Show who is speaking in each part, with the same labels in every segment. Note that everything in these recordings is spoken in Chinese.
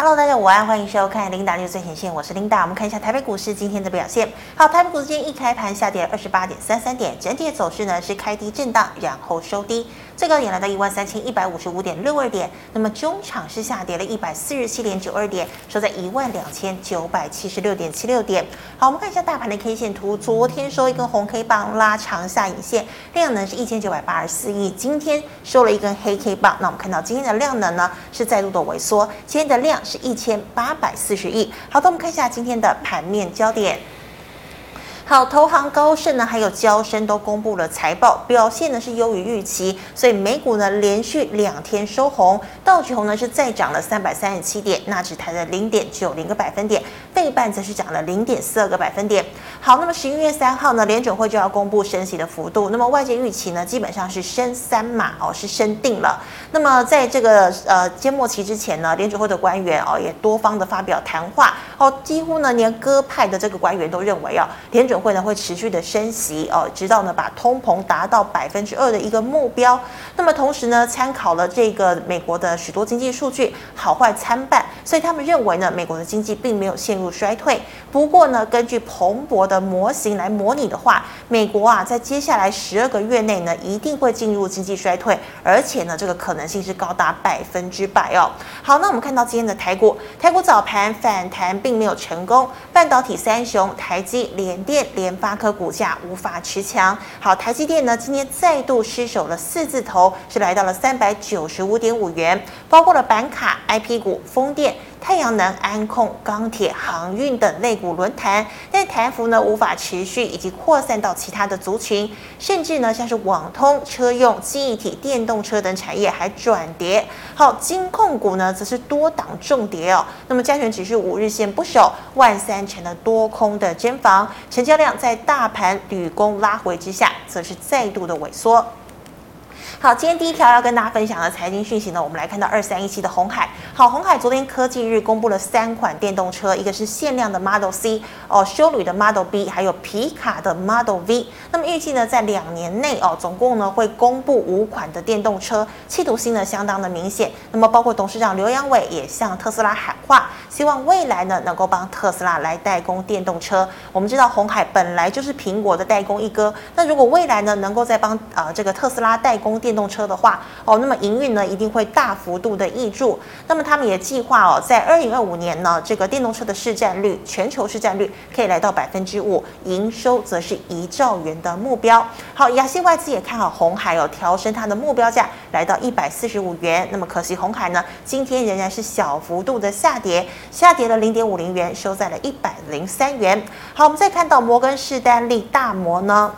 Speaker 1: Hello，大家午安，欢迎收看 Linda News 最前线，我是琳达。我们看一下台北股市今天的表现。好，台北股市今天一开盘下跌了二十八点三三点，整体的走势呢是开低震荡，然后收低，最高点来到一万三千一百五十五点六二点。那么中场是下跌了一百四十七点九二点，收在一万两千九百七十六点七六点。好，我们看一下大盘的 K 线图，昨天收一根红 K 棒拉长下影线，量能是一千九百八十四亿，今天收了一根黑 K 棒。那我们看到今天的量能呢是再度的萎缩，今天的量。是一千八百四十亿。好的，我们看一下今天的盘面焦点。好，投行高盛呢，还有交生都公布了财报，表现呢是优于预期，所以美股呢连续两天收红，道琼呢是再涨了三百三十七点，纳指抬了零点九零个百分点，费半则是涨了零点四二个百分点。好，那么十一月三号呢，联准会就要公布升息的幅度，那么外界预期呢，基本上是升三码哦，是升定了。那么在这个呃缄默期之前呢，联准会的官员哦也多方的发表谈话哦，几乎呢连鸽派的这个官员都认为哦，联准会呢会持续的升息哦，直到呢把通膨达到百分之二的一个目标。那么同时呢，参考了这个美国的许多经济数据好坏参半，所以他们认为呢，美国的经济并没有陷入衰退。不过呢，根据彭博的模型来模拟的话，美国啊在接下来十二个月内呢，一定会进入经济衰退，而且呢，这个可能性是高达百分之百哦。好，那我们看到今天的台股，台股早盘反弹并没有成功，半导体三雄台积、联电、联发科股价无法持强。好，台积电呢今天再度失守了四字头，是来到了三百九十五点五元，包括了板卡、IP 股、风电。太阳能、安控、钢铁、航运等类股轮弹，但弹幅呢无法持续，以及扩散到其他的族群，甚至呢像是网通、车用、记忆体、电动车等产业还转跌。好，金控股呢则是多档重跌哦。那么加权指数五日线不守，万三成了多空的攻防，成交量在大盘屡攻拉回之下，则是再度的萎缩。好，今天第一条要跟大家分享的财经讯息呢，我们来看到二三一七的鸿海。好，鸿海昨天科技日公布了三款电动车，一个是限量的 Model C，哦，修旅的 Model B，还有皮卡的 Model V。那么预计呢，在两年内哦，总共呢会公布五款的电动车，企图心呢相当的明显。那么包括董事长刘扬伟也向特斯拉喊话，希望未来呢能够帮特斯拉来代工电动车。我们知道鸿海本来就是苹果的代工一哥，那如果未来呢能够再帮呃这个特斯拉代工电电动车的话，哦，那么营运呢一定会大幅度的挹注。那么他们也计划哦，在二零二五年呢，这个电动车的市占率，全球市占率可以来到百分之五，营收则是一兆元的目标。好，亚细外资也看好红海哦，调升它的目标价来到一百四十五元。那么可惜红海呢，今天仍然是小幅度的下跌，下跌了零点五零元，收在了一百零三元。好，我们再看到摩根士丹利大摩呢。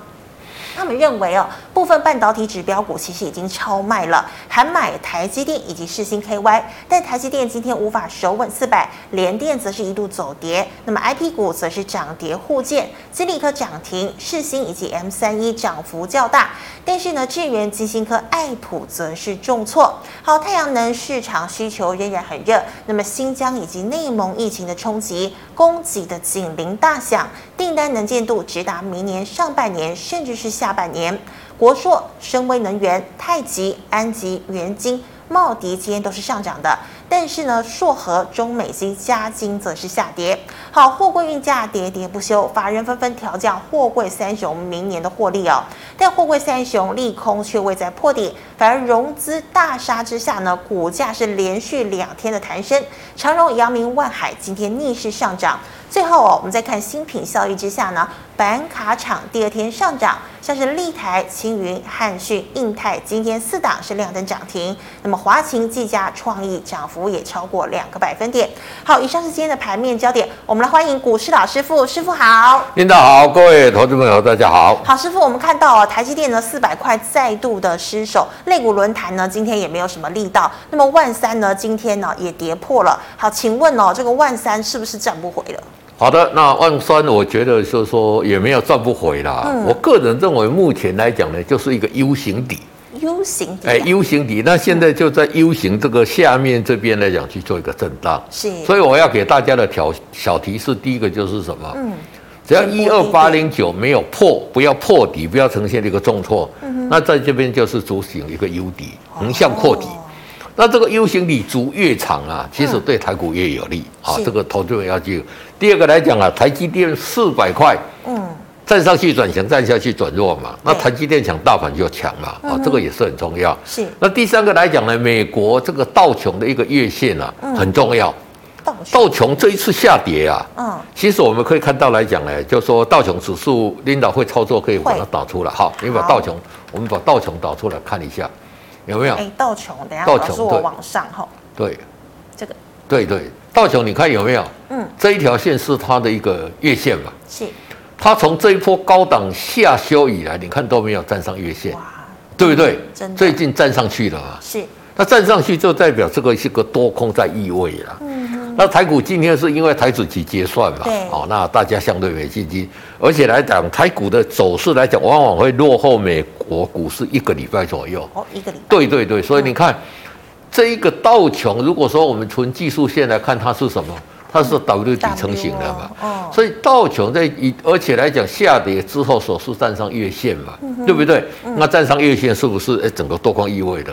Speaker 1: 他们认为哦，部分半导体指标股其实已经超卖了，还买台积电以及世星 KY，但台积电今天无法守稳四百，联电则是一度走跌，那么 IP 股则是涨跌互见，金立科涨停，世星以及 M 三一涨幅较大，但是呢，智原、晶心科、爱普则是重挫。好，太阳能市场需求仍然很热，那么新疆以及内蒙疫情的冲击，供给的警铃大响，订单能见度直达明年上半年，甚至是。下半年，国硕、深威能源、太极、安吉、元晶、茂迪今天都是上涨的，但是呢，硕和、中美金、加金则是下跌。好，货柜运价跌跌不休，法人纷纷调降货柜三雄明年的获利哦。但货柜三雄利空却未在破底，反而融资大杀之下呢，股价是连续两天的弹升。长荣、阳明、万海今天逆势上涨。最后哦，我们再看新品效益之下呢，板卡厂第二天上涨，像是立台、青云、汉讯、印泰，今天四档是亮灯涨停。那么华擎、技嘉、创意涨幅也超过两个百分点。好，以上是今天的盘面焦点，我们来欢迎股市老师傅，师傅好。
Speaker 2: 领导好，各位投资朋友大家好。
Speaker 1: 好，师傅，我们看到哦，台积电呢四百块再度的失守，类股轮盘呢今天也没有什么力道。那么万三呢今天呢也跌破了。好，请问哦，这个万三是不是站不回了？
Speaker 2: 好的，那万三，我觉得就是说也没有赚不回啦。嗯、我个人认为，目前来讲呢，就是一个 U 型底。
Speaker 1: U 型底。
Speaker 2: 哎，U 型底，那现在就在 U 型这个下面这边来讲去做一个震荡。是。所以我要给大家的条小提示，第一个就是什么？嗯。只要一二八零九没有破，不要破底，不要呈现这个重挫。嗯。那在这边就是主形一个 U 底，横向扩底。哦那这个 U 型底足越长啊，其实对台股越有利啊。这个投资人要记住。第二个来讲啊，台积电四百块，嗯，站上去转强，站下去转弱嘛。那台积电强，大盘就强嘛。啊，这个也是很重要。是。那第三个来讲呢，美国这个道琼的一个月线啊，很重要。道琼这一次下跌啊，嗯，其实我们可以看到来讲呢，就是说道琼指数领导会操作，可以把它导出来。好，你把道琼，我们把道琼导出来看一下，有没有？
Speaker 1: 哎，道琼，等下道琼我往上哈。
Speaker 2: 对，
Speaker 1: 这个。
Speaker 2: 对对，道琼你看有没有？嗯，这一条线是它的一个月线嘛？
Speaker 1: 是。
Speaker 2: 它从这一波高档下修以来，你看都没有站上月线，对不对？最近站上去了嘛？
Speaker 1: 是。
Speaker 2: 那站上去就代表这个是个多空在意味了。嗯，那台股今天是因为台指期结算嘛，对，哦，那大家相对没信心，而且来讲台股的走势来讲，往往会落后美国股市一个礼拜左右。
Speaker 1: 哦，一个礼拜。
Speaker 2: 对对对，所以你看，这一个道琼，如果说我们从技术线来看，它是什么？它是 W 底成型的嘛？哦，所以道琼在一，而且来讲下跌之后，首次站上月线嘛，对不对？那站上月线是不是哎整个多空意味的？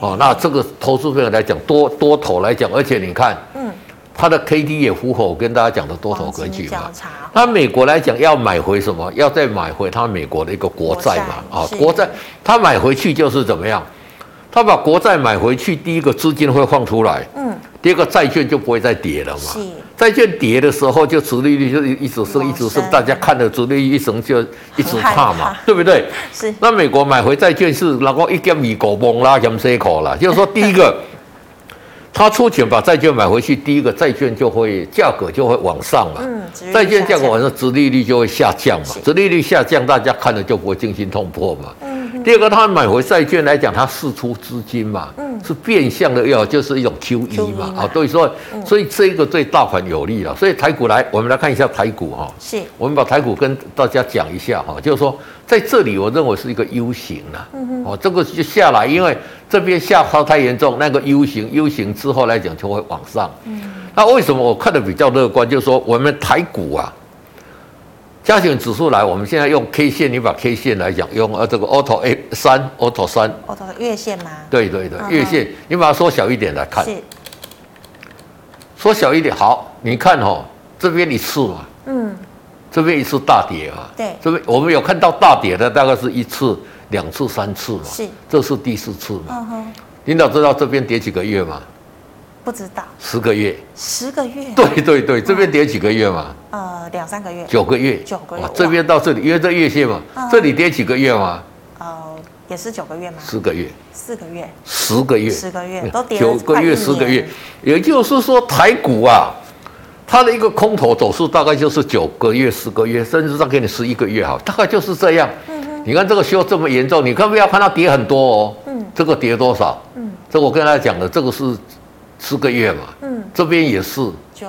Speaker 2: 哦，那这个投资者来讲，多多头来讲，而且你看，嗯，它的 K D 也符合我跟大家讲的多头格局嘛。那美国来讲要买回什么？要再买回它美国的一个国债嘛？啊，国债，它买回去就是怎么样？他把国债买回去，第一个资金会放出来，嗯，第二个债券就不会再跌了嘛。是，债券跌的时候，就殖利率就一直升，一直升，大家看的殖利率一升就一直怕嘛，对不对？是。那美国买回债券是然后一点米狗崩啦，减息口啦，就是说第一个，他出钱把债券买回去，第一个债券就会价格就会往上嘛，嗯，债券价格往上，殖利率就会下降嘛，殖利率下降，大家看了就不会惊心动魄嘛。第二个，他买回债券来讲，他释出资金嘛，嗯，是变相的要就是一种 QE 嘛，啊，所以说，所以这个对大盘有利了。所以台股来，我们来看一下台股哈，是，我们把台股跟大家讲一下哈，就是说在这里，我认为是一个 U 型了，哦，这个就下来，因为这边下滑太严重，那个 U 型 U 型之后来讲就会往上，嗯，那为什么我看的比较乐观？就是说我们台股啊。加权指数来，我们现在用 K 线，你把 K 线来讲，用呃这个 Auto A 三，Auto 三
Speaker 1: ，Auto 月线吗？
Speaker 2: 对对对，月线，你把它缩小一点来看，是，缩小一点，好，你看哦，这边一次嘛，嗯，这边一次大跌嘛，对，这边我们有看到大跌的，大概是一次、两次、三次嘛，是，这是第四次嘛，领导知道这边跌几个月吗？
Speaker 1: 不知道，
Speaker 2: 十个月，
Speaker 1: 十个月，
Speaker 2: 对对对，这边跌几个月嘛？
Speaker 1: 呃，两三个月，
Speaker 2: 九个月，
Speaker 1: 九个月，
Speaker 2: 这边到这里，因为这月线嘛，这里跌几个月嘛？
Speaker 1: 呃，也是九个月吗？
Speaker 2: 十个月，
Speaker 1: 四个月，
Speaker 2: 十个月，
Speaker 1: 十个月都跌
Speaker 2: 九个月，十个月，也就是说台股啊，它的一个空头走势大概就是九个月、十个月，甚至再给你十一个月哈，大概就是这样。嗯哼，你看这个修这么严重，你看不要看它跌很多哦。嗯，这个跌多少？嗯，这我跟大家讲的，这个是。四个月嘛，嗯，这边也是，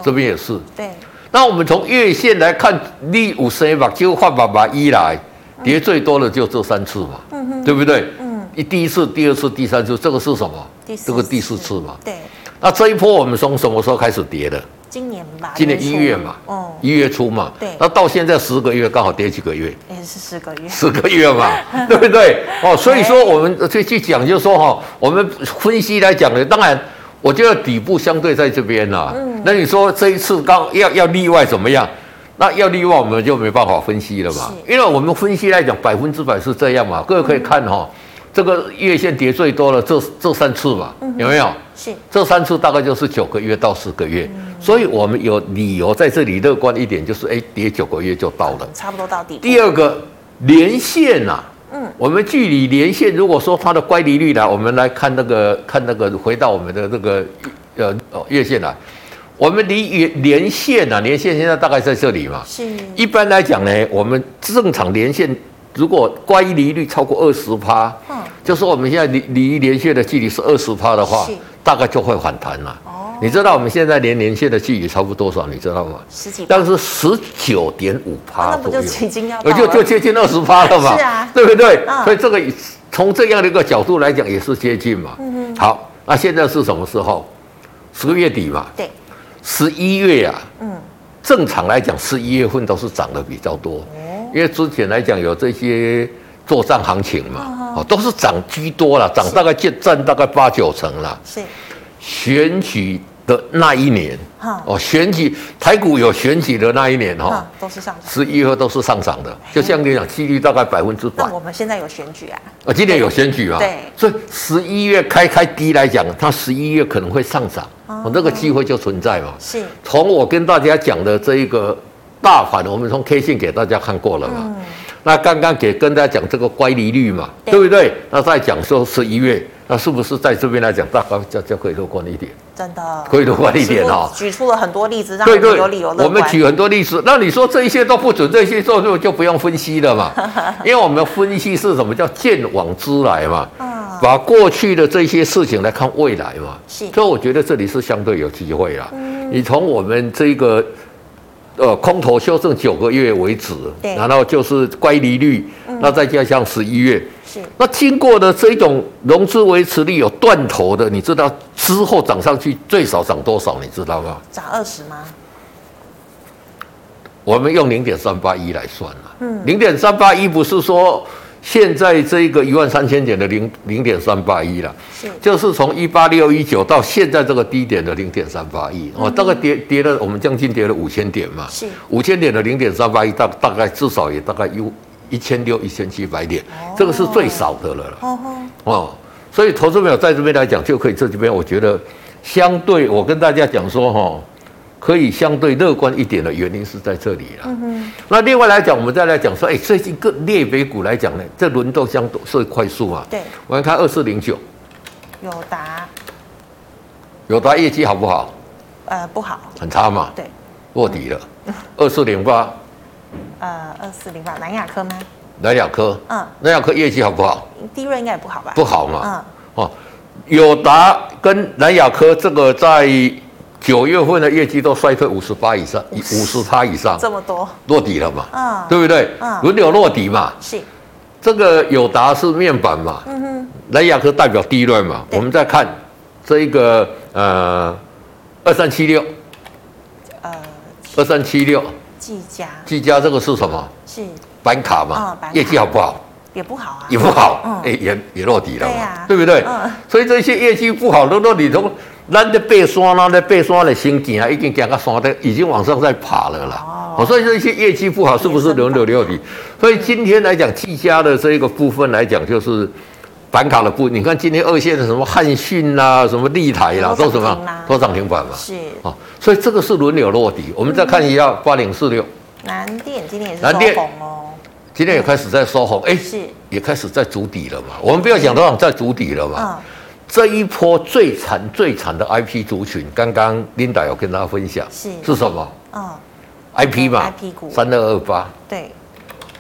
Speaker 2: 这边也是，对。那我们从月线来看，你五十把就换把把一来，跌最多的就这三次嘛，嗯哼，对不对？嗯，一第一次、第二次、第三次，这个是什么？这个第四次嘛，对。那这一波我们从什么时候开始跌的？
Speaker 1: 今年吧，
Speaker 2: 今年一月嘛，哦，一月初嘛，对。那到现在十个月，刚好跌几个月？
Speaker 1: 也是十个月，
Speaker 2: 十个月嘛，对不对？哦，所以说我们去去讲，就是说哈，我们分析来讲呢，当然。我觉得底部相对在这边呐，那你说这一次刚要要例外怎么样？那要例外我们就没办法分析了嘛，因为我们分析来讲百分之百是这样嘛。各位可以看哈，这个月线跌最多了这这三次嘛，有没有？是这三次大概就是九个月到十个月，所以我们有理由在这里乐观一点，就是哎跌九个月就到了，
Speaker 1: 差不多到底。
Speaker 2: 第二个连线呐。嗯，我们距离连线，如果说它的乖离率来，我们来看那个看那个，回到我们的这个呃哦月线来，我们离连连线啊，连线现在大概在这里嘛。是。一般来讲呢，我们正常连线如果乖离率超过二十趴，嗯，就说我们现在离离连线的距离是二十趴的话，是大概就会反弹了。你知道我们现在连连线的距离差不多少？你知道吗？
Speaker 1: 十几，
Speaker 2: 但是十九点五趴左右，
Speaker 1: 那不就已经要，
Speaker 2: 就就接近二十趴了嘛？
Speaker 1: 是啊，
Speaker 2: 对不对？嗯、所以这个从这样的一个角度来讲，也是接近嘛。嗯嗯。好，那现在是什么时候？十月底嘛。对。十一月啊。嗯。正常来讲，十一月份都是涨得比较多。哦。因为之前来讲有这些作战行情嘛，哦，都是涨居多了，涨大概占占大概八九成了。是选举的那一年，哦，选举台股有选举的那一年哈，
Speaker 1: 都是上涨，
Speaker 2: 十一月都是上涨的，就像你讲，几率大概百分之百。
Speaker 1: 那我们现在有选举啊？
Speaker 2: 啊，今年有选举啊？
Speaker 1: 对，
Speaker 2: 所以十一月开开低来讲，它十一月可能会上涨，哦，那个机会就存在嘛。是，从我跟大家讲的这一个大盘，我们从 K 线给大家看过了嘛。那刚刚给跟大家讲这个乖离率嘛，对，对不对？那再讲说十一月，那是不是在这边来讲，大家就就可以乐观一点？
Speaker 1: 真的
Speaker 2: 可以乐观一点哦。
Speaker 1: 举出了很多例子，让我们有理由。
Speaker 2: 我们举很多例子，那你说这一些都不准，这些做就就不用分析了嘛？因为我们分析是什么叫见往知来嘛？把过去的这些事情来看未来嘛。是，所以我觉得这里是相对有机会啦。嗯，你从我们这个。呃，空头修正九个月为止，然后就是乖离率，嗯、那再加上十一月，是，那经过的这种融资维持率有断头的，你知道之后涨上去最少涨多少？你知道吗？
Speaker 1: 涨二十吗？
Speaker 2: 我们用零点三八一来算了，嗯，零点三八一不是说。现在这个一万三千点的零零点三八一了，是，就是从一八六一九到现在这个低点的零点三八一，哦，大概跌跌了，我们将近跌了五千点嘛，是，五千点的零点三八一，大大概至少也大概有一千六一千七百点，哦，这个是最少的了了，哦哦，所以投资朋友在这边来讲就可以，这这边我觉得相对，我跟大家讲说哈。可以相对乐观一点的原因是在这里了。嗯哼。那另外来讲，我们再来讲说，哎，最近各类别股来讲呢，这轮动相对是快速啊。对。我们看二四零九。
Speaker 1: 友达。
Speaker 2: 友达业绩好不好？
Speaker 1: 呃，不好。
Speaker 2: 很差嘛。对。卧底了。二四零八。
Speaker 1: 呃，二四零八，南亚科吗？
Speaker 2: 南亚科。嗯。南亚科业绩好不好？
Speaker 1: 第一轮应该也不好吧？
Speaker 2: 不好嘛。嗯。哦，友达跟南亚科这个在。九月份的业绩都衰退五十八以上，五十趴以上，
Speaker 1: 这么多
Speaker 2: 落底了嘛？嗯，对不对？嗯，轮流落底嘛。是，这个友达是面板嘛？嗯哼，南亚科代表低润嘛？我们再看这一个呃二三七六，呃二三七六，技嘉，技嘉这个是什么？是板卡嘛？业绩好不好？
Speaker 1: 也不好啊，
Speaker 2: 也不好，哎，也也落底了嘛？对不对？嗯，所以这些业绩不好都落底都。咱的背山，咱的背山的先行啊，已经行到山的，已经往上在爬了啦。哦，所以这些业绩不好，是不是轮流落底？所以今天来讲，技嘉的这一个部分来讲，就是板卡的部分。你看今天二线的什么汉讯啦，什么立台啦，都什么都涨停板嘛。是啊，所以这个是轮流落底。我们再看一下八零四六，
Speaker 1: 南电今天也是收红哦，
Speaker 2: 今天也开始在收红，哎，是也开始在筑底了嘛。我们不要讲多少在筑底了嘛。这一波最惨最惨的 IP 族群，刚刚 Linda 有跟大家分享，是是什么？嗯，IP 嘛，IP 股三二二八，
Speaker 1: 对，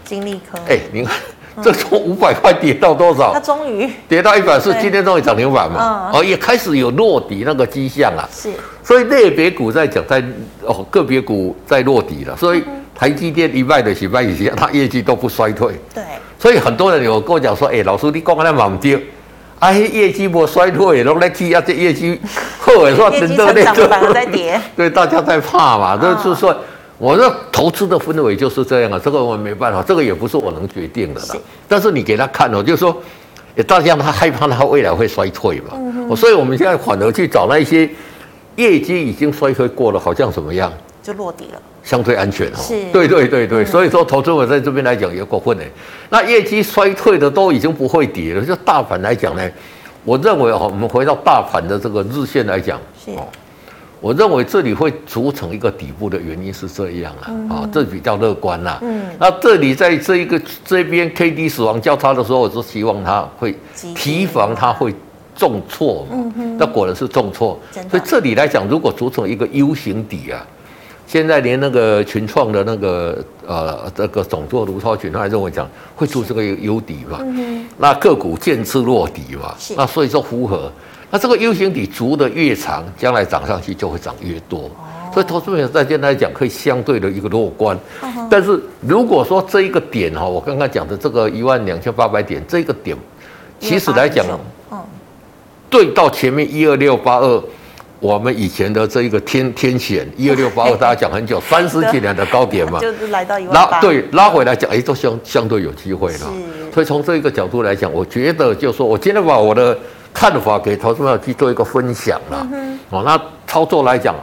Speaker 1: 金利科。
Speaker 2: 哎，你看，这从五百块跌到多少？
Speaker 1: 它终于
Speaker 2: 跌到一百四，今天终于涨停板嘛，哦，也开始有落底那个迹象啊。是，所以类别股在讲，在哦个别股在落底了，所以台积电一卖的几卖以前，它业绩都不衰退。对，所以很多人有跟我讲说，哎，老师你讲的蛮唔对。啊，业绩不衰退，都来提啊！这业绩后尾说等等那
Speaker 1: 个，在跌，
Speaker 2: 对，大家在怕嘛，都是说，我说投资的氛围就是这样啊，这个我没办法，这个也不是我能决定的啦。但是你给他看哦，就是说，大家他害怕他未来会衰退嘛，嗯，所以我们现在反而去找那一些业绩已经衰退过了，好像怎么样，
Speaker 1: 就落底了。
Speaker 2: 相对安全哦，是，对对对对，所以说投资我在这边来讲也过分呢。那业绩衰退的都已经不会跌了，就大盘来讲呢，我认为哦，我们回到大盘的这个日线来讲，是，我认为这里会组成一个底部的原因是这样啊，啊，这比较乐观啦。嗯，那这里在这一个这边 K D 死亡交叉的时候，我是希望它会提防它会重挫，嗯哼，那果然是重挫，所以这里来讲，如果组成一个 U 型底啊。现在连那个群创的那个呃这个总座卢超群他还认为讲会出这个 U 底嘛，嗯、那个股渐次落底嘛，那所以说符合，那这个 U 型底足的越长，将来涨上去就会涨越多，哦、所以投资者在现在来讲可以相对的一个乐观，哦、但是如果说这一个点哈，我刚刚讲的这个一万两千八百点这个点，其实来讲，嗯，对到前面一二六八二。我们以前的这一个天天险一二六八二，大家讲很久，三十几年的高点嘛，
Speaker 1: 就是来到一万八，
Speaker 2: 拉对拉回来讲，哎，都相相对有机会了。所以从这一个角度来讲，我觉得就是说我今天把我的看法给投资朋友去做一个分享啦。嗯、哦，那操作来讲。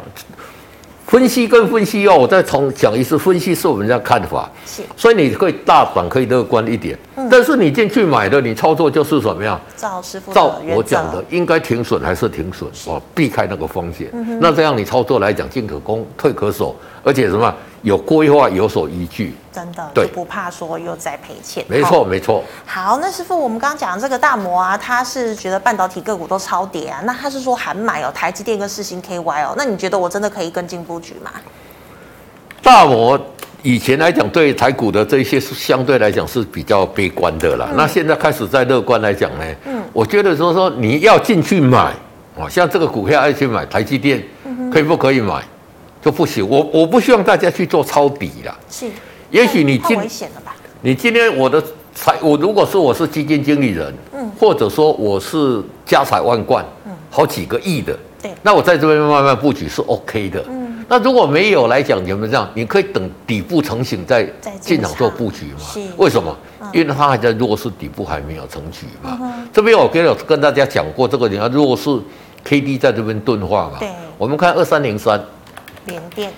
Speaker 2: 分析跟分析哦，我再重讲一次，分析是我们这样看法，是，所以你可以大胆，可以乐观一点，嗯，但是你进去买的，你操作就是怎么样？
Speaker 1: 照师傅
Speaker 2: 照我讲的，应该停损还是停损哦，避开那个风险，嗯，那这样你操作来讲，进可攻，退可守，而且什么？有规划，有所依据，
Speaker 1: 真的对，就不怕说又在赔钱。
Speaker 2: 没错，没错。
Speaker 1: 好，那师傅，我们刚刚讲的这个大摩啊，他是觉得半导体个股都超跌啊，那他是说还买哦，台积电跟四星 KY 哦，那你觉得我真的可以跟进布局吗？
Speaker 2: 大摩以前来讲，对台股的这些是相对来讲是比较悲观的啦。嗯、那现在开始在乐观来讲呢，嗯，我觉得说说你要进去买哦，像这个股票要去买台积电，可以不可以买？就不行，我我不希望大家去做抄底啦。是，也许你今你今天我的财，我如果说我是基金经理人，嗯，或者说我是家财万贯，嗯，好几个亿的，对，那我在这边慢慢布局是 OK 的。嗯，那如果没有来讲，有没有这样？你可以等底部成型再进场做布局嘛？是，为什么？因为它还在弱势，底部还没有成局嘛。这边我跟跟大家讲过，这个你要弱势 K D 在这边钝化嘛。对，我们看二三零三。联电，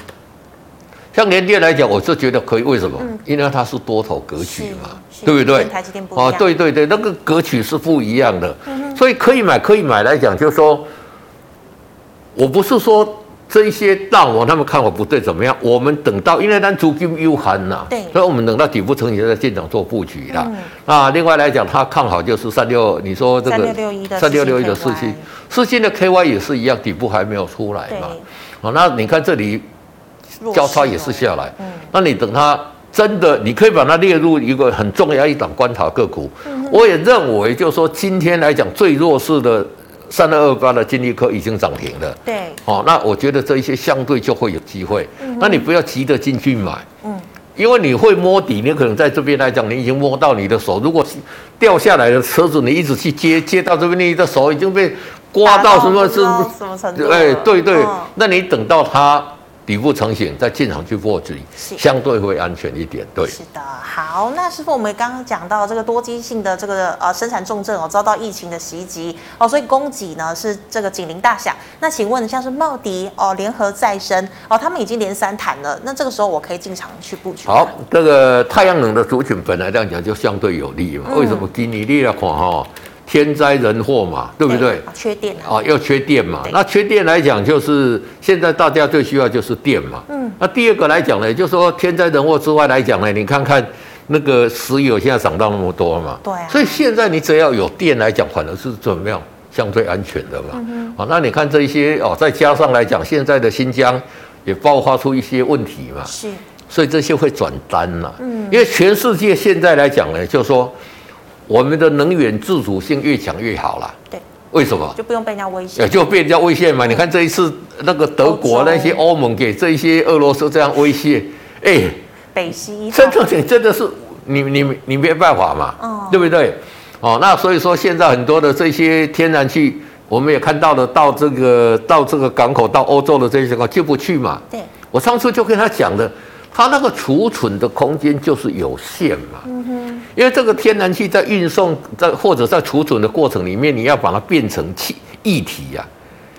Speaker 2: 像联电来讲，我是觉得可以。为什么？嗯、因为它是多头格局嘛，对不对？台积电不一样。哦，对对对，那个格局是不一样的，嗯、所以可以买，可以买来讲，就是说，我不是说这一些大王他们看法不对怎么样，我们等到，因为咱资金有限呐，对，所以我们等到底部成型再进场做布局啦。嗯、那另外来讲，他看好就是三六，你说这个三六六一的三六六一的世芯，世芯的 KY 也是一样，底部还没有出来嘛。哦，那你看这里交叉也是下来，嗯，那你等它真的，你可以把它列入一个很重要一档观察个股。嗯、我也认为，就是说今天来讲最弱势的三二二八的金立科已经涨停了。对，哦，那我觉得这一些相对就会有机会。嗯，那你不要急着进去买，嗯，因为你会摸底，你可能在这边来讲，你已经摸到你的手。如果掉下来的车子，你一直去接，接到这边，你的手已经被。刮到什么是？什么程度？哎，对对，哦、那你等到它底部成型，再进场去布局，相对会安全一点。对，
Speaker 1: 是的。好，那师傅，我们刚刚讲到这个多机性的这个呃生产重症哦，遭到疫情的袭击哦，所以供给呢是这个警铃大响。那请问像是茂迪哦、联合再生哦，他们已经连三谈了，那这个时候我可以进场去布局？
Speaker 2: 好，这个太阳能的族群本来这样讲就相对有利嘛。嗯、为什么？给你利来看哈。天灾人祸嘛，对不对？
Speaker 1: 缺电啊！
Speaker 2: 哦，要缺电嘛。那缺电来讲，就是现在大家最需要就是电嘛。嗯。那第二个来讲呢，就是说天灾人祸之外来讲呢，你看看那个石油现在涨到那么多嘛。对。所以现在你只要有电来讲，反而是怎么样相对安全的嘛。嗯。好，那你看这一些哦，再加上来讲，现在的新疆也爆发出一些问题嘛。是。所以这些会转单了。嗯。因为全世界现在来讲呢，就是说。我们的能源自主性越强越好啦。对，为什么？
Speaker 1: 就不用被人家威胁。
Speaker 2: 就被人家威胁嘛？你看这一次那个德国那些欧盟给这一些俄罗斯这样威胁，哎，
Speaker 1: 北溪
Speaker 2: 真的真的是你你你没办法嘛？哦，对不对？哦，那所以说现在很多的这些天然气，我们也看到了到这个到这个港口到欧洲的这些个进不去嘛。对，我上次就跟他讲的。它那个储存的空间就是有限嘛，因为这个天然气在运送在或者在储存的过程里面，你要把它变成气液体呀，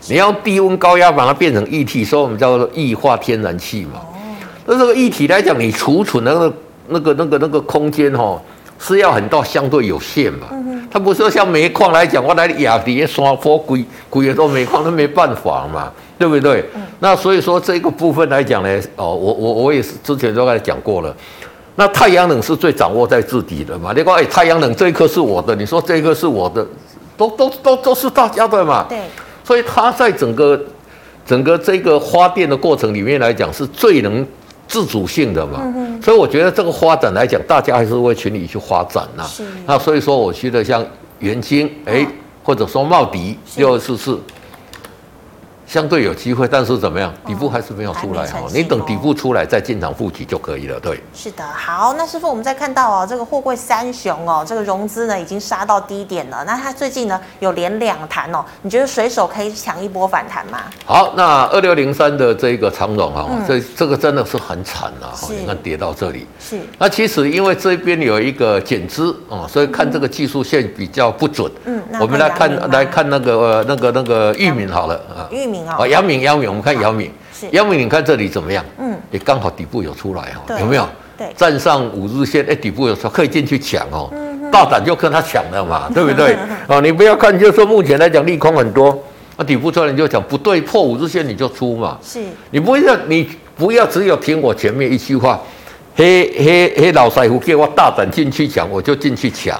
Speaker 2: 你要低温高压把它变成液体，所以我们叫做液化天然气嘛。那这个液体来讲，你储存那个那个那个那个空间哈，是要很到相对有限嘛。它不是说像煤矿来讲，我来亚迪山坡贵贵的都煤矿都没办法嘛。对不对？嗯、那所以说这个部分来讲呢，哦，我我我也是之前都跟他讲过了。那太阳能是最掌握在自己的嘛？你说，哎，太阳能这一颗是我的，你说这一颗是我的，都都都都是大家的嘛？对。所以它在整个整个这个发电的过程里面来讲，是最能自主性的嘛？所以我觉得这个发展来讲，大家还是会全力去发展呐。是。那所以说，我觉得像元晶，哎，或者说茂迪六二四四。相对有机会，但是怎么样？底部还是没有出来哈，你等底部出来再进场布局就可以了。对，
Speaker 1: 是的。好，那师傅，我们再看到哦，这个货柜三雄哦，这个融资呢已经杀到低点了。那它最近呢有连两弹哦，你觉得随手可以抢一波反弹吗？
Speaker 2: 好，那二六零三的这个长荣啊，这这个真的是很惨啊哈，你看跌到这里。是。那其实因为这边有一个减资啊，所以看这个技术线比较不准。嗯。我们来看来看那个那个那个玉米好了啊。裕民。
Speaker 1: 哦，
Speaker 2: 阳明，阳明，我们看阳明，阳明，你看这里怎么样？嗯，也刚好底部有出来哦，有没有？对，站上五日线，哎，底部有时候可以进去抢哦，大胆就跟他抢了嘛，对不对？哦，你不要看，就说目前来讲利空很多，那底部出来你就讲不对，破五日线你就出嘛，是，你不要你不要只有听我前面一句话，嘿 嘿嘿，老师傅给我大胆进去抢，我就进去抢，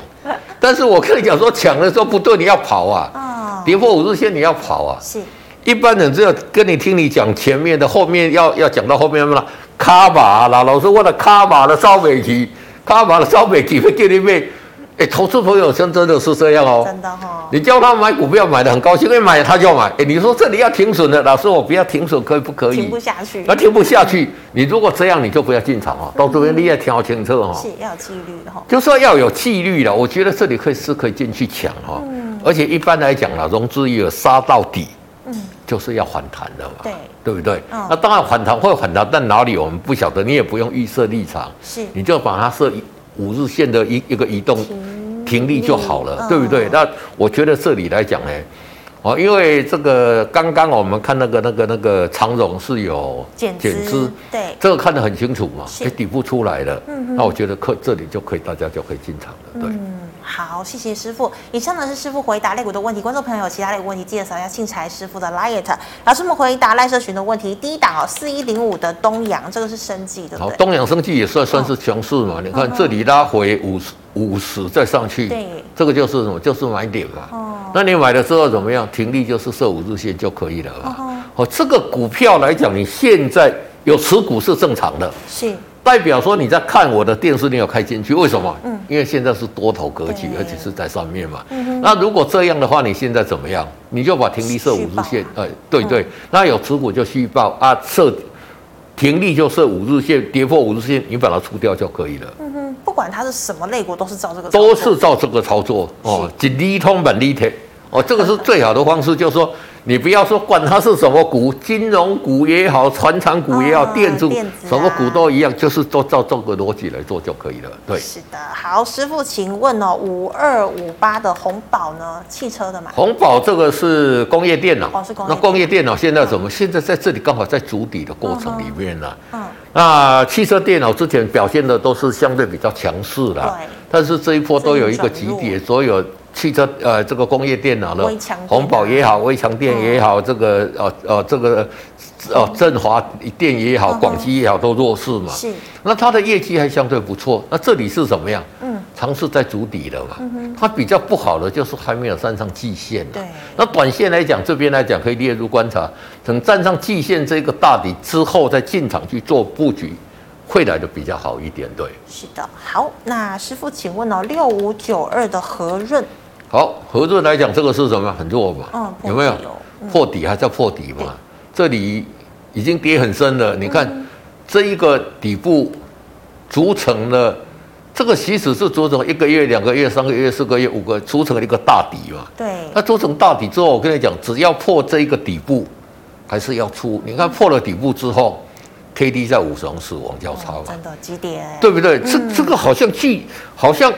Speaker 2: 但是我跟你讲说抢的时候不对，你要跑啊，跌破五日线你要跑啊，是。一般人只有跟你听你讲前面的，后面要要讲到后面了？卡马啦，老师，我的卡马的烧北期，卡马的烧北期会给你买。哎，投资朋友真真的是这样哦，真的哈、哦。你叫他买股票买的很高兴，因为买他就要买。哎，你说这里要停损的，老师我不要停损，可以不可以？
Speaker 1: 停不下去。
Speaker 2: 那停不下去，你如果这样，你就不要进场哦。到这边你也挑清楚哦。
Speaker 1: 是要纪律的哈。
Speaker 2: 就说要有纪律了，我觉得这里可以是可以进去抢哈。嗯。而且一般来讲啦，融资也有杀到底。嗯。就是要反弹的嘛，对，对不对？哦、那当然反弹会反弹，但哪里我们不晓得，你也不用预设立场，是，你就把它设五日线的一一个移动停力就好了，对不对？哦、那我觉得这里来讲呢。哦，因为这个刚刚我们看那个那个那个长荣是有减资，对，这个看得很清楚嘛，是底部出来了，嗯，那我觉得可这里就可以，大家就可以进场了，对。
Speaker 1: 嗯，好，谢谢师傅。以上呢是师傅回答类股的问题，观众朋友有其他类股问题，记得扫一下信财师傅的 LINE。老师们回答赖社群的问题，第一档哦，四一零五的东阳，这个是生技的，好，
Speaker 2: 东阳生技也算算是强势嘛，你看这里拉回五十五十再上去，对，这个就是什么？就是买点嘛。哦。那你买了之后怎么样？停利就是设五日线就可以了嘛。哦，这个股票来讲，你现在有持股是正常的，是代表说你在看我的电视，你有开进去，为什么？嗯，因为现在是多头格局，而且是在上面嘛。嗯，那如果这样的话，你现在怎么样？你就把停利设五日线，哎，对对。那有持股就续报啊，设停利就设五日线，跌破五日线，你把它出掉就可以了。
Speaker 1: 不管它是什么类股，都是照这个，
Speaker 2: 都是照这个操作哦，一利通本利贴哦，这个是最好的方式，就是说。你不要说管它是什么股，金融股也好，传产股也好，哦、电子，什么股都一样，就是都照这个逻辑来做就可以了。对，
Speaker 1: 是的。好，师傅，请问哦，五二五八的红宝呢？汽车的嘛？
Speaker 2: 红宝这个是工业电脑，哦、是工业。那工业电脑现在怎么？嗯、现在在这里刚好在筑底的过程里面呢、啊。嗯。那汽车电脑之前表现的都是相对比较强势的，对。但是这一波都有一个急跌，所有。汽车呃，这个工业电脑的宏宝也好，微强电也好，这个呃呃这个呃振华电也好，广基也好，都弱势嘛。是。那它的业绩还相对不错。那这里是怎么样？嗯。尝试在筑底了嘛。嗯哼。它比较不好的就是还没有站上季线。对。那短线来讲，这边来讲可以列入观察，等站上季线这个大底之后，再进场去做布局，会来的比较好一点。对。是的。
Speaker 1: 好，那师傅，请问哦，六五九二的和润。
Speaker 2: 好，合润来讲，这个是什么？很弱嘛，哦、有没有破底还在破底嘛？对这里已经跌很深了。你看、嗯、这一个底部组成了，这个其实是组成一个月、两个月、三个月、四个月、五个，组成了一个大底嘛。对。它组成大底之后，我跟你讲，只要破这一个底部，还是要出。你看破了底部之后、嗯、，K D 在五十死亡交叉嘛、哦，真的几点，对不对？嗯、这这个好像距，好像。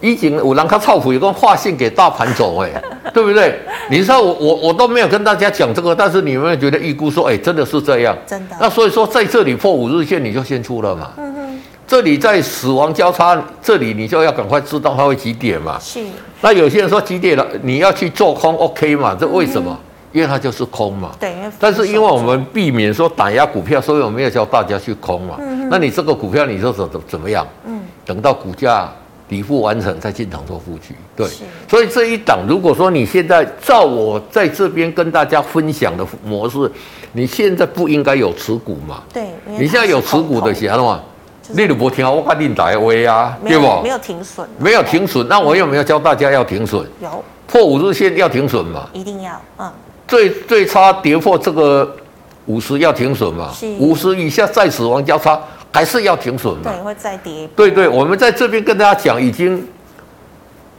Speaker 2: 以前有人他操盘，有个划线给大盘走，哎，对不对？你说我我我都没有跟大家讲这个，但是你有没有觉得预估说，哎，真的是这样，真的。那所以说在这里破五日线，你就先出了嘛。嗯哼。这里在死亡交叉，这里你就要赶快知道它会几点嘛。是。那有些人说几点了，你要去做空，OK 嘛？这为什么？嗯、因为它就是空嘛。对。但是因为我们避免说打压股票，所以我没有教大家去空嘛。那你这个股票，你说怎怎怎么样？嗯。等到股价。底部完成再进场做布局，对，所以这一档，如果说你现在照我在这边跟大家分享的模式，你现在不应该有持股嘛？对，你现在有持股的钱的话，你都不听我赶紧打威啊，对不？
Speaker 1: 没有停损，
Speaker 2: 没有停损，那我有没有教大家要停损？有，破五日线要停损嘛？
Speaker 1: 一定要，嗯。
Speaker 2: 最最差跌破这个五十要停损嘛，五十以下再死亡交叉还是要停损嘛，
Speaker 1: 对，会再跌。
Speaker 2: 对对，我们在这边跟大家讲，已经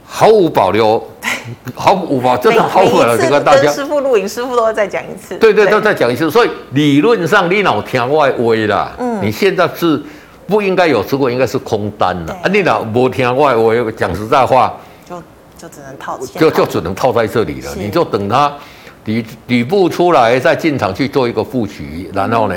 Speaker 2: 毫无保留，毫无保，真的毫无保留。这个大家
Speaker 1: 师傅录影，师傅都会再讲一次。
Speaker 2: 对对，都再讲一次。所以理论上你老听外威啦，嗯，你现在是不应该有持股，应该是空单了。啊，你老不听外威，讲实在话，
Speaker 1: 就就只能套，
Speaker 2: 就就只能套在这里了。你就等它。底底部出来，再进场去做一个布局，然后呢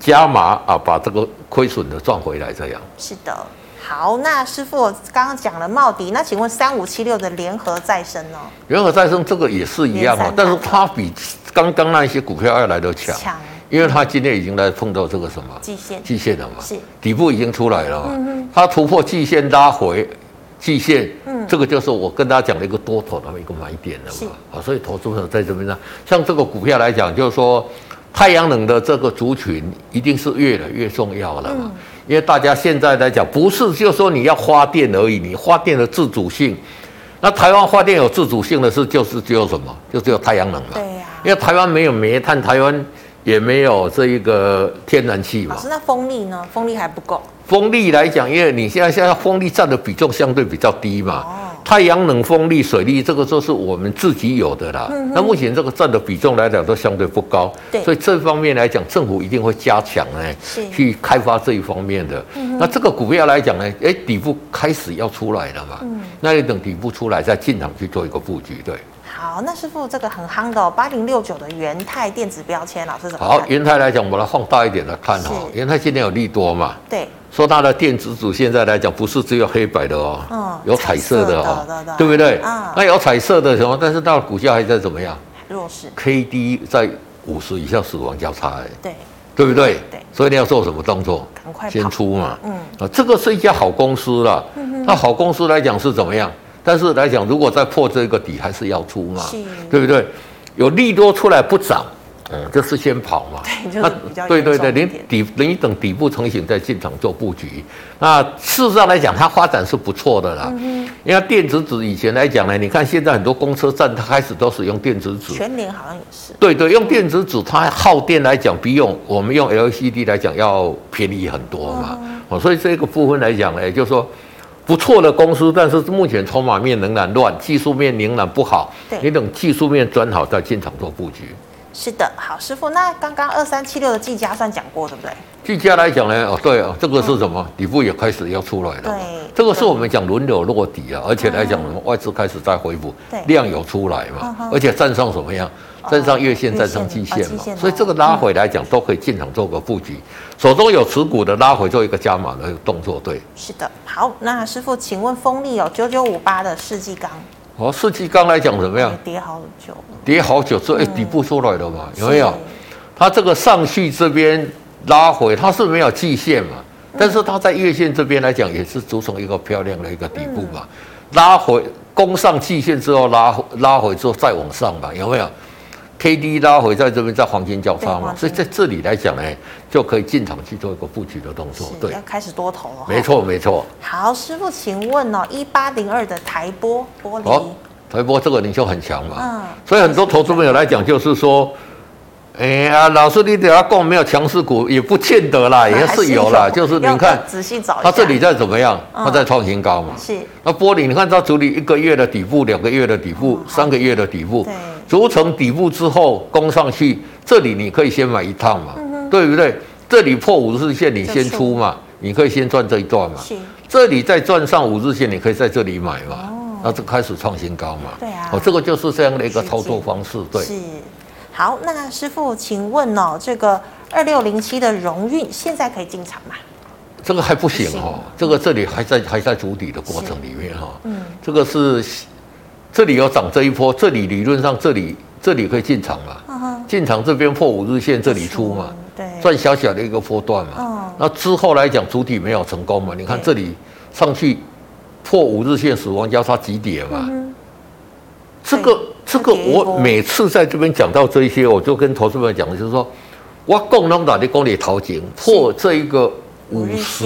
Speaker 2: 加码啊，把这个亏损的赚回来，这样。
Speaker 1: 是的，好，那师傅刚刚讲了茂迪，那请问三五七六的联合再生呢？
Speaker 2: 联合再生这个也是一样啊，但是它比刚刚那一些股票要来得强，强，因为它今天已经来碰到这个什么
Speaker 1: 季线，
Speaker 2: 季线了嘛，是底部已经出来了，嗯，它突破季线拉回。季线，嗯，这个就是我跟大家讲的一个多头的一个买点了嘛，啊，所以投资者在这边呢，像这个股票来讲，就是说太阳能的这个族群一定是越来越重要了嘛，因为大家现在来讲，不是就说你要发电而已，你发电的自主性，那台湾发电有自主性的是就是只有什么，就只有太阳能了，对呀，因为台湾没有煤炭，台湾也没有这一个天然气嘛，
Speaker 1: 老师，那风力呢？风力还不够。
Speaker 2: 风力来讲，因为你现在现在风力占的比重相对比较低嘛，太阳能、风力、水力这个都是我们自己有的啦。那目前这个占的比重来讲都相对不高，所以这方面来讲，政府一定会加强呢，去开发这一方面的。那这个股票来讲呢，哎，底部开始要出来了嘛，那你等底部出来再进场去做一个布局，对。
Speaker 1: 好，那师傅这个很夯的哦，八零六九的元泰电子标签，老师怎么看？
Speaker 2: 好，元泰来讲，我们来放大一点来看哈。元泰今天有利多嘛？
Speaker 1: 对。
Speaker 2: 说它的电子组现在来讲，不是只有黑白的哦，嗯，有彩色的哦，对不对？啊，那有彩色的什么？但是它的股价还在怎么样？
Speaker 1: 弱势。
Speaker 2: K D 在五十以下死亡交叉，哎，
Speaker 1: 对，
Speaker 2: 对不对？对。所以你要做什么动作？赶快先出嘛。嗯。啊，这个是一家好公司了。嗯。那好公司来讲是怎么样？但是来讲，如果再破这个底，还是要出嘛，对不对？有利多出来不涨，嗯，就是先跑嘛。对，就是比较对对对，你底你等底部成型再进场做布局。那事实上来讲，它发展是不错的啦。嗯，因为电子纸以前来讲呢，你看现在很多公车站，它开始都使用电子纸。
Speaker 1: 全联好像也是。
Speaker 2: 对对，用电子纸，它耗电来讲，比用我们用 LCD 来讲要便宜很多嘛。哦，所以这个部分来讲呢，就是说。不错的公司，但是目前筹码面仍然乱，技术面仍然不好。对，你等技术面转好再进场做布局。
Speaker 1: 是的，好师傅。那刚刚二三七六的技嘉算讲过，对不对？
Speaker 2: 技嘉来讲呢，哦，对啊，这个是什么？嗯、底部也开始要出来了。对，这个是我们讲轮流落底啊，而且来讲，外资开始在恢复，量有出来嘛，而且站上什么样？站上月线，站上季线嘛，所以这个拉回来讲都可以进场做个布局。手中有持股的拉回做一个加码的动作，对。
Speaker 1: 是的，好，那师傅，请问风力有九九五八的世纪钢。
Speaker 2: 哦，世纪钢来讲怎么样？
Speaker 1: 跌好久。
Speaker 2: 跌好久之后，哎，底部出来了嘛？有没有？它这个上去这边拉回，它是没有季线嘛？但是它在月线这边来讲，也是组成一个漂亮的一个底部嘛。拉回攻上季线之后，拉拉回之后再往上嘛？有没有？K D 拉回在这边，在黄金交叉嘛，所以在这里来讲呢，就可以进场去做一个布局的动作。对，
Speaker 1: 要开始多头了。
Speaker 2: 没错，没错。
Speaker 1: 好，师傅，请问哦，一八零二的台波玻璃，哦，
Speaker 2: 台波这个你就很强嘛。嗯。所以很多投资朋友来讲，就是说，哎呀，老师你等下讲没有强势股，也不见得啦，也是有啦。就是你看，
Speaker 1: 仔细找一下，
Speaker 2: 它这里在怎么样？它在创新高嘛。是。那玻璃，你看它处理一个月的底部，两个月的底部，三个月的底部。对。筑成底部之后攻上去，这里你可以先买一趟嘛，嗯、对不对？这里破五日线你先出嘛，你可以先赚这一段嘛。是。这里再赚上五日线，你可以在这里买嘛。哦。那就开始创新高嘛。对啊。哦，这个就是这样的一个操作方式。对。是。
Speaker 1: 好，那师傅，请问哦，这个二六零七的荣运现在可以进场吗？
Speaker 2: 这个还不行哦，这个这里还在还在筑底的过程里面哈。嗯。这个是。这里有涨这一波，这里理论上这里这里可以进场嘛？进场这边破五日线，这里出嘛？对，赚小小的一个波段嘛。那之后来讲，主体没有成功嘛？你看这里上去破五日线，死亡交叉几点嘛？这个这个我每次在这边讲到这一些，我就跟投资们讲的就是说，我共同打的公里淘金破这一个五十，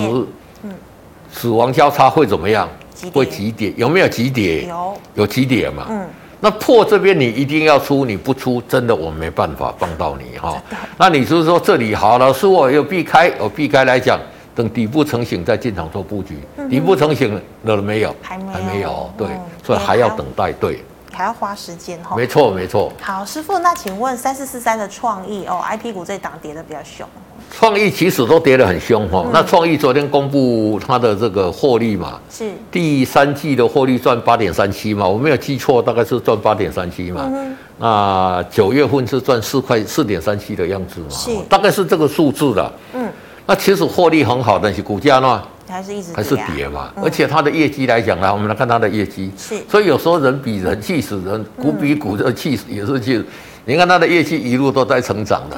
Speaker 2: 死亡交叉会怎么样？会急跌，有没有急跌？有，有急跌嘛？嗯，那破这边你一定要出，你不出，真的我没办法帮到你哈。那你就是说这里好老师我有避开，我避开来讲，等底部成型再进场做布局。底部成型了没有？
Speaker 1: 还没有，
Speaker 2: 还没有。对，所以还要等待。对，
Speaker 1: 还要花时间哈。
Speaker 2: 没错，没错。
Speaker 1: 好，师傅，那请问三四四三的创意哦，IP 股这档跌的比较凶。
Speaker 2: 创意其实都跌得很凶哈，那创意昨天公布它的这个获利嘛，是。第三季的获利赚八点三七嘛，我没有记错，大概是赚八点三七嘛。那九月份是赚四块四点三七的样子嘛，是。大概是这个数字的。嗯，那其实获利很好，但是股价呢还是一直还是跌嘛，而且它的业绩来讲呢，我们来看它的业绩，是。所以有时候人比人气死人，股比股的气死也是气死。你看它的业绩一路都在成长的。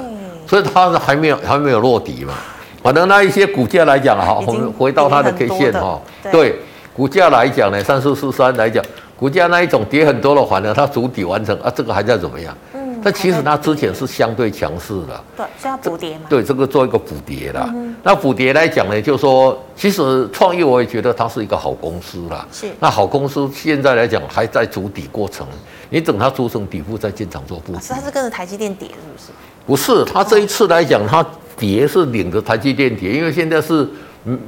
Speaker 2: 所以它是还没有还没有落底嘛，反正那一些股价来讲哈，我们回到它的 K 线哈，对股价来讲呢，三四四三来讲，股价那一种跌很多的话呢，它主底完成啊，这个还在怎么样？嗯，但其实它之前是相对强势的，
Speaker 1: 对，是要补跌嘛？
Speaker 2: 对，这个做一个补跌啦。嗯。那补跌来讲呢，就是说其实创意我也觉得它是一个好公司啦。是，那好公司现在来讲还在主底过程，你等它组成底部再进场做布局。
Speaker 1: 是，它是跟着台积电跌，是不是？
Speaker 2: 不是，他这一次来讲，他跌是领着台积电跌，因为现在是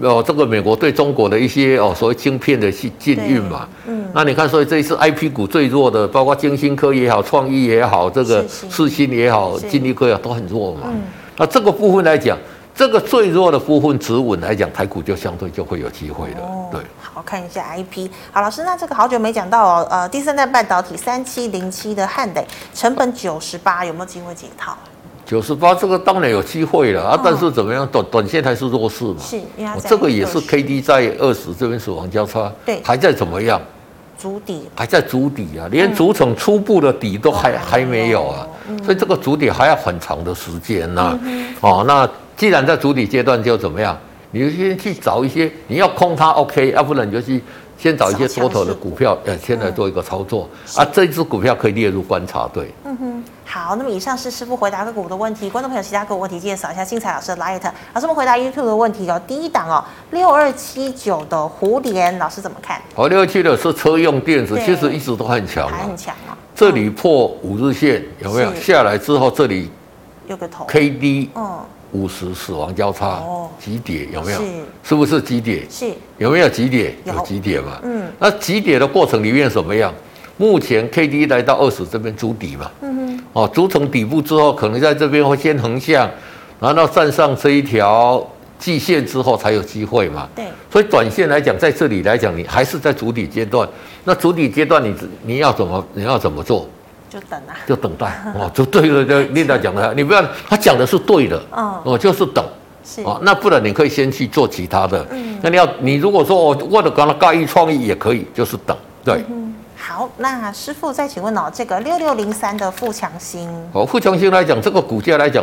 Speaker 2: 哦，这个美国对中国的一些哦所谓晶片的禁禁运嘛。嗯。那你看，所以这一次 IP 股最弱的，包括晶心科也好，创意也好，这个世芯也好，金立科也好，都很弱嘛。嗯。那这个部分来讲，这个最弱的部分止稳来讲，台股就相对就会有机会的。对。
Speaker 1: 好，看一下 IP。好，老师，那这个好久没讲到哦，呃，第三代半导体三七零七的汉磊，成本九十八，有没有机会解套？
Speaker 2: 九十八，这个当然有机会了啊，但是怎么样？短短线还是弱势嘛。是，这个也是 K D 在二十这边死亡交叉，对，还在怎么样？
Speaker 1: 足底，
Speaker 2: 还在足底啊，连筑成初步的底都还还没有啊，所以这个足底还要很长的时间呐。哦，那既然在足底阶段，就怎么样？你就先去找一些，你要空它 OK，要不然你就去先找一些多头的股票，呃，先来做一个操作啊。这支股票可以列入观察，队。嗯哼。
Speaker 1: 好，那么以上是师傅回答个股的问题，观众朋友其他个股问题记得扫一下精彩老师的 Light。老师们回答 YouTube 的问题哦，第一档哦，六二七九的胡联，老师怎么看？
Speaker 2: 哦，六二七九是车用电子，其实一直都很强，
Speaker 1: 还很强啊。
Speaker 2: 这里破五日线有没有？下来之后这里
Speaker 1: 有个头
Speaker 2: ，KD，嗯，五十死亡交叉，哦，急跌有没有？是，是不是急跌？是，有没有急跌？有急跌嘛？嗯，那急跌的过程里面怎么样？目前 K D 来到二十这边筑底嘛，嗯哼，哦，筑成底部之后，可能在这边会先横向，然后站上这一条季线之后才有机会嘛。对，所以短线来讲，在这里来讲，你还是在筑底阶段。那筑底阶段你，你你要怎么你要怎么做？
Speaker 1: 就等啊，
Speaker 2: 就等待。哦，就对了，对，Linda 讲的，你不要他讲的是对的，嗯，哦，就是等，是。哦，那不然你可以先去做其他的，嗯，那你要你如果说我为了刚刚概意创意也可以，就是等，对。嗯
Speaker 1: 好，那师傅再请问哦，这个六六零三的富强星，
Speaker 2: 哦，富强星来讲，这个股价来讲，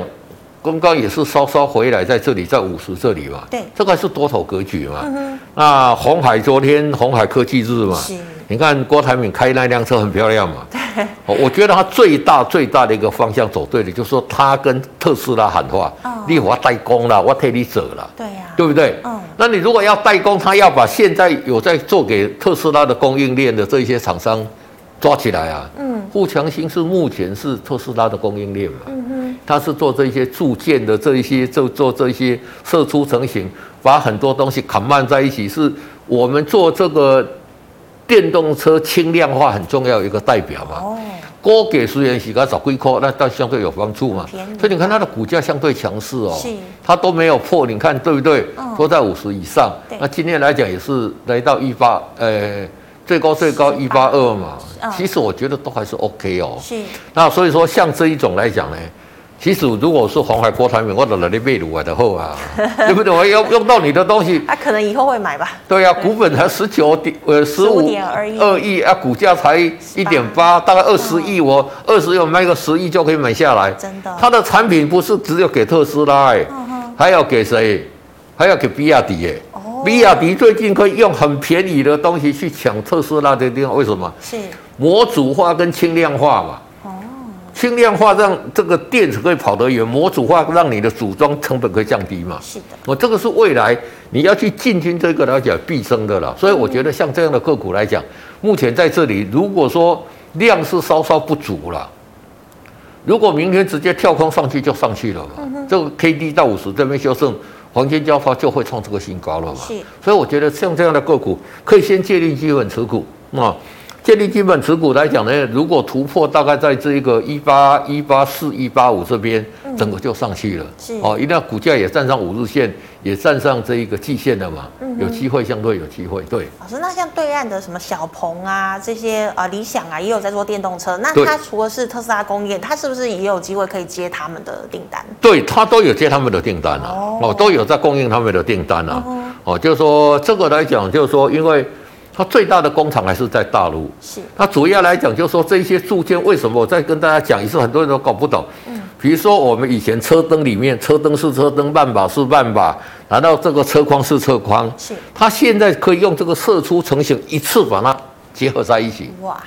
Speaker 2: 刚刚也是稍稍回来，在这里，在五十这里嘛，对，这个是多头格局嘛。嗯哼，那红海昨天红海科技日嘛，是，你看郭台铭开那辆车很漂亮嘛，对，我觉得他最大最大的一个方向走对了，就是说他跟特斯拉喊话，哦，你我代工了，我替你走了，对呀，啊，对不对？嗯。那你如果要代工，他要把现在有在做给特斯拉的供应链的这些厂商抓起来啊。嗯。富强兴是目前是特斯拉的供应链嘛。嗯哼。他是做这些铸件的这一些，就做这些射出成型，把很多东西砍慢在一起，是我们做这个电动车轻量化很重要一个代表嘛。哦。高给虽然是个找贵科，那但相对有帮助嘛。所以你看它的股价相对强势哦，它都没有破，你看对不对？都在五十以上。那今天来讲也是来到一八，呃，最高最高一八二嘛。其实我觉得都还是 OK 哦。是。那所以说像这一种来讲呢。其实，如果是红海国产品，我都来你买入来的后啊，对不对？我要用到你的东西，
Speaker 1: 他、啊、可能以后会买吧。
Speaker 2: 对呀、啊，股本才十九点呃十五点二亿二亿啊，股价才一点八，大概二十亿，我二十亿卖个十亿就可以买下来。真的，他的产品不是只有给特斯拉哎，还要给谁？还要给比亚迪哎。哦。比亚迪最近可以用很便宜的东西去抢特斯拉的地方，为什么？是模组化跟轻量化嘛。轻量化让这个电池可以跑得远，模组化让你的组装成本可以降低嘛？是的，我这个是未来你要去进军这个来讲必争的了。所以我觉得像这样的个股来讲，目前在这里，如果说量是稍稍不足了。如果明天直接跳空上去就上去了嘛，嗯、这个 K D 到五十这边修正，黄金交叉就会创这个新高了嘛。是，所以我觉得像这样的个股可以先建立基本持股啊。建立基本持股来讲呢，如果突破大概在这一个一八一八四一八五这边，整个就上去了。是哦，一定要股价也站上五日线，也站上这一个季线了嘛。嗯，有机会，相对有机会。对，
Speaker 1: 老师，那像对岸的什么小鹏啊，这些啊，理想啊，也有在做电动车。那它除了是特斯拉供应，它是不是也有机会可以接他们的订单？
Speaker 2: 对，它都有接他们的订单啊。哦，都有在供应他们的订单啊。哦，就是说这个来讲，就是说因为。它最大的工厂还是在大陆。是。它主要来讲，就是说这些铸件为什么我再跟大家讲一次，很多人都搞不懂。嗯。比如说我们以前车灯里面，车灯是车灯，半把是半把，难道这个车框是车框？是。它现在可以用这个射出成型，一次把它结合在一起。哇。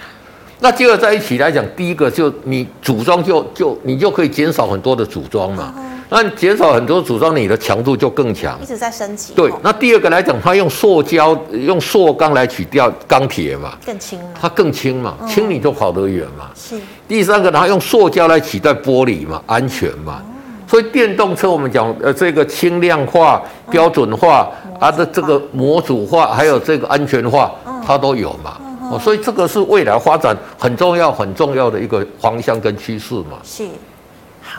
Speaker 2: 那结合在一起来讲，第一个就你组装就就你就可以减少很多的组装嘛。嗯那减少很多组装，你的强度就更强，
Speaker 1: 一直在升级。
Speaker 2: 对，那第二个来讲，它用塑胶、用塑钢来取掉钢铁嘛，
Speaker 1: 更轻嘛，
Speaker 2: 它更轻嘛，轻你就跑得远嘛。是。第三个，它用塑胶来取代玻璃嘛，安全嘛。所以电动车我们讲呃这个轻量化、标准化，它的这个模组化，还有这个安全化，它都有嘛。哦，所以这个是未来发展很重要、很重要的一个方向跟趋势嘛。是。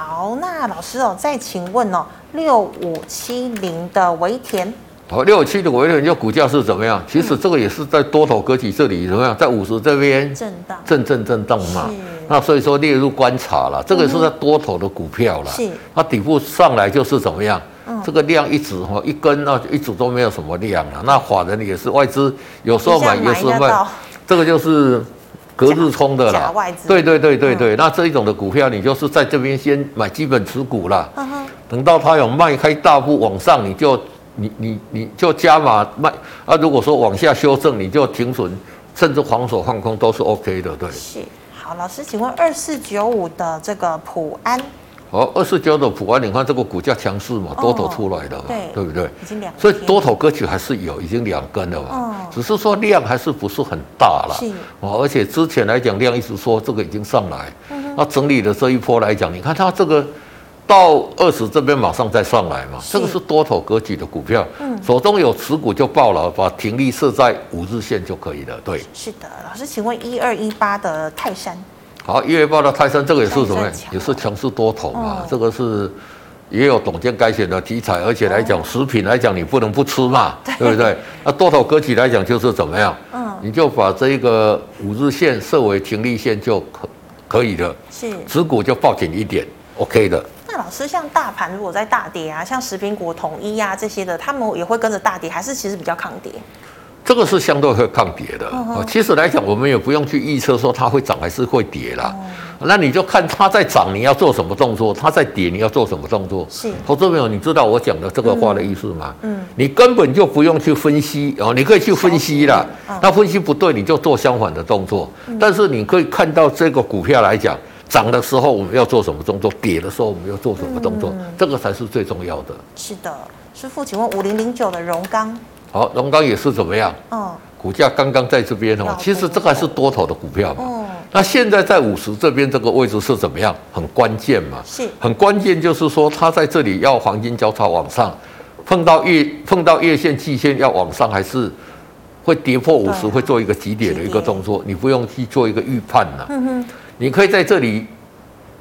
Speaker 1: 好，那老师哦，再请问哦，六五七零的维田，
Speaker 2: 好，六五七零的微田，就股价是怎么样？其实这个也是在多头格局这里怎么样？在五十这边震荡，震震震荡嘛。那所以说列入观察了，这个是在多头的股票了。是，它底部上来就是怎么样？这个量一直哈一根啊一直都没有什么量了。那法人也是外资，有时候买，有时候卖，这个就是。隔日冲的啦，对对对对对，嗯、那这一种的股票，你就是在这边先买基本持股啦，嗯、等到它有迈开大步往上，你就你你你就加码卖啊。如果说往下修正，你就停损，甚至防守放空都是 OK 的，对。
Speaker 1: 是，好，老师，请问二四九五的这个普安。
Speaker 2: 好，二四九的普安，你看这个股价强势嘛，多头出来的嘛，对，对不对？
Speaker 1: 已经两，
Speaker 2: 所以多头格局还是有，已经两根了嘛，只是说量还是不是很大了。是，哦，而且之前来讲量一直说这个已经上来，那整理的这一波来讲，你看它这个到二十这边马上再上来嘛，这个是多头格局的股票，嗯手中有持股就爆了，把停利设在五日线就可以了。对，
Speaker 1: 是的，老师，请问一二一八的泰山。
Speaker 2: 好，一月报的泰山，这个也是什么？也是强势多头嘛。嗯、这个是也有董监该选的题材，而且来讲，食品来讲，你不能不吃嘛，对，对不对？那多头格局来讲，就是怎么样？嗯，你就把这个五日线设为停利线就可可以了。是，持股就抱紧一点，OK 的。
Speaker 1: 那老师，像大盘如果在大跌啊，像食品股、统一啊这些的，他们也会跟着大跌，还是其实比较抗跌？
Speaker 2: 这个是相对会抗跌的啊。其实来讲，我们也不用去预测说它会涨还是会跌啦。那你就看它在涨，你要做什么动作；它在跌，你要做什么动作。是，投资朋友，你知道我讲的这个话的意思吗？嗯，你根本就不用去分析哦，你可以去分析啦。那分析不对，你就做相反的动作。但是你可以看到这个股票来讲，涨的时候我们要做什么动作，跌的时候我们要做什么动作，这个才是最重要的。
Speaker 1: 是的，师傅，请问五零零九的荣刚。
Speaker 2: 好，龙刚也是怎么样？嗯，股价刚刚在这边哦，其实这个还是多头的股票嘛。嗯，那现在在五十这边这个位置是怎么样？很关键嘛。是，很关键就是说，它在这里要黄金交叉往上，碰到月碰到月线、季线要往上，还是会跌破五十，会做一个极点的一个动作。你不用去做一个预判了。嗯哼，你可以在这里。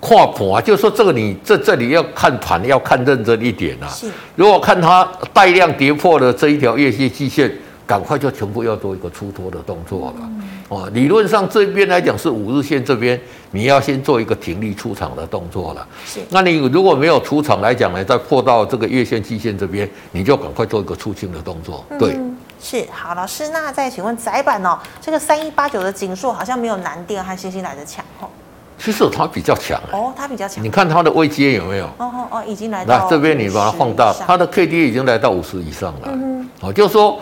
Speaker 2: 跨盘啊，就是说这个你这这里要看盘，要看认真一点啊。是，如果看它带量跌破了这一条月线、季线，赶快就全部要做一个出脱的动作了。嗯、哦，理论上这边来讲是五日线这边，你要先做一个停利出场的动作了。是，那你如果没有出场来讲呢，再破到这个月线、季线这边，你就赶快做一个出清的动作。对，
Speaker 1: 嗯、是好，老师，那再请问窄板哦，这个三一八九的景硕好像没有南电和欣兴来的强哦。
Speaker 2: 其实它比较强
Speaker 1: 哦，它比较强。
Speaker 2: 你看它的位阶有没有？哦
Speaker 1: 哦哦，已经来到。
Speaker 2: 那这边你把它放大，它的 K D 已经来到五十以上了。嗯哼。哦，就是说，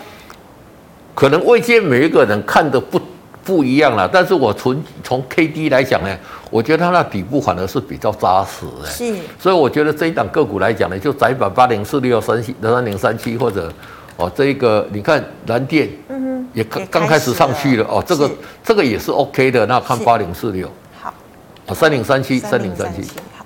Speaker 2: 可能位阶每一个人看的不不一样了，但是我从从 K D 来讲呢，我觉得它那底部反而是比较扎实的。是。所以我觉得这一档个股来讲呢，就窄板八零四六三七三零三七或者哦这一个，你看蓝电，嗯哼，也刚刚开始上去了哦，这个这个也是 OK 的。那看八零四六，三零三七，三零三七，好，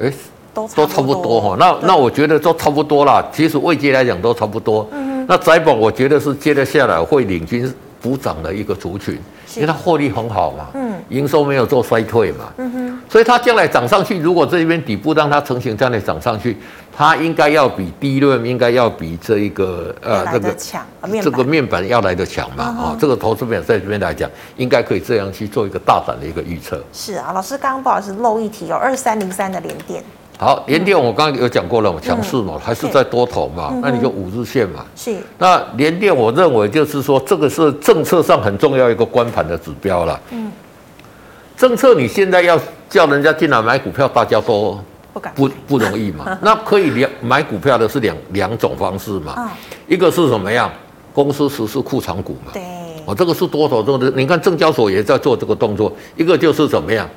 Speaker 2: 哎，都都差不多哈。那那我觉得都差不多啦。其实未接来讲都差不多。嗯，那载宝我觉得是接得下来会领军补涨的一个族群，因为它获利很好嘛，嗯，营收没有做衰退嘛，嗯哼，所以它将来涨上去，如果这边底部让它成型，将来涨上去。它应该要比第一轮应该要比这一个呃这个这个面板要来得强嘛啊、哦，这个投资面在这边来讲，应该可以这样去做一个大胆的一个预测。
Speaker 1: 是啊，老师刚刚不好意思漏一题，有二三零三的联电。
Speaker 2: 好，联电我刚刚有讲过了嘛，强势嘛，还是在多头嘛，嗯、那你就五日线嘛。是。那联电我认为就是说，这个是政策上很重要一个关盘的指标了。嗯。政策你现在要叫人家进来买股票，大家都。不不容易嘛？那可以两买股票的是两两种方式嘛？一个是什么样？公司实施库藏股嘛？对，哦，这个是多头做的。你看证交所也在做这个动作。一个就是怎么样？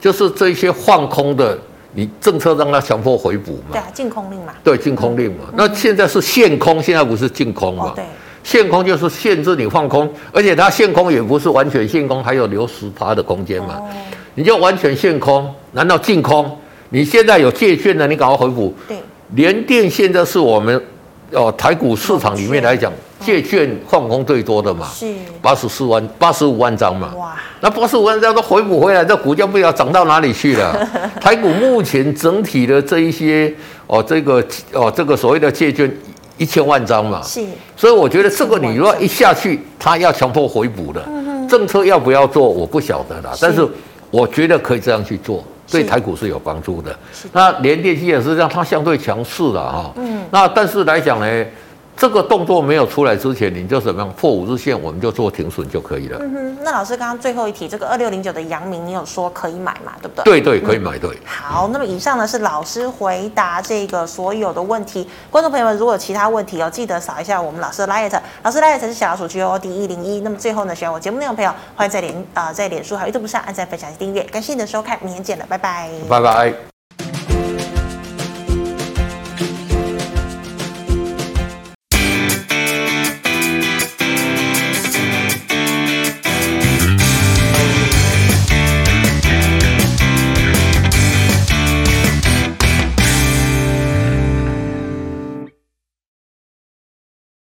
Speaker 2: 就是这些放空的，你政策让它强迫回补嘛？对啊，
Speaker 1: 禁空令嘛？
Speaker 2: 对，禁空令嘛。那现在是限空，现在不是禁空嘛？对，限空就是限制你放空，而且它限空也不是完全限空，还有留十趴的空间嘛？你就完全限空，难道禁空？你现在有借券的，你赶快回补。对，联电现在是我们哦台股市场里面来讲，借券放空最多的嘛，是。八十四万八十五万张嘛。哇，那八十五万张都回补回来，这股价不知道涨到哪里去了。台股目前整体的这一些哦，这个哦这个所谓的借券一千万张嘛，是。所以我觉得这个你如果一下去，他要强迫回补的，政策要不要做我不晓得啦，但是我觉得可以这样去做。对台股是有帮助的，那联电器也是让它相对强势了哈。嗯，那但是来讲呢，这个动作没有出来之前，你就怎么样破五日线，我们就做停损就可以了。嗯哼，
Speaker 1: 那老师刚刚最后一题，这个二六零九的阳明，你有说可以买嘛？对不
Speaker 2: 对？对对，可以买。对。
Speaker 1: 好，那么以上呢是老师回答这个所有的问题。观众朋友们，如果有其他问题哦，记得扫一下我们老师的 LINE，老师 LINE 是小老鼠 G O D 一零一。那么最后呢，喜欢我节目内容的朋友，欢迎在脸啊、呃、在脸书还有 YouTube 上按赞、分享、订阅。感谢你的收看，明天见了，拜拜。
Speaker 2: 拜拜。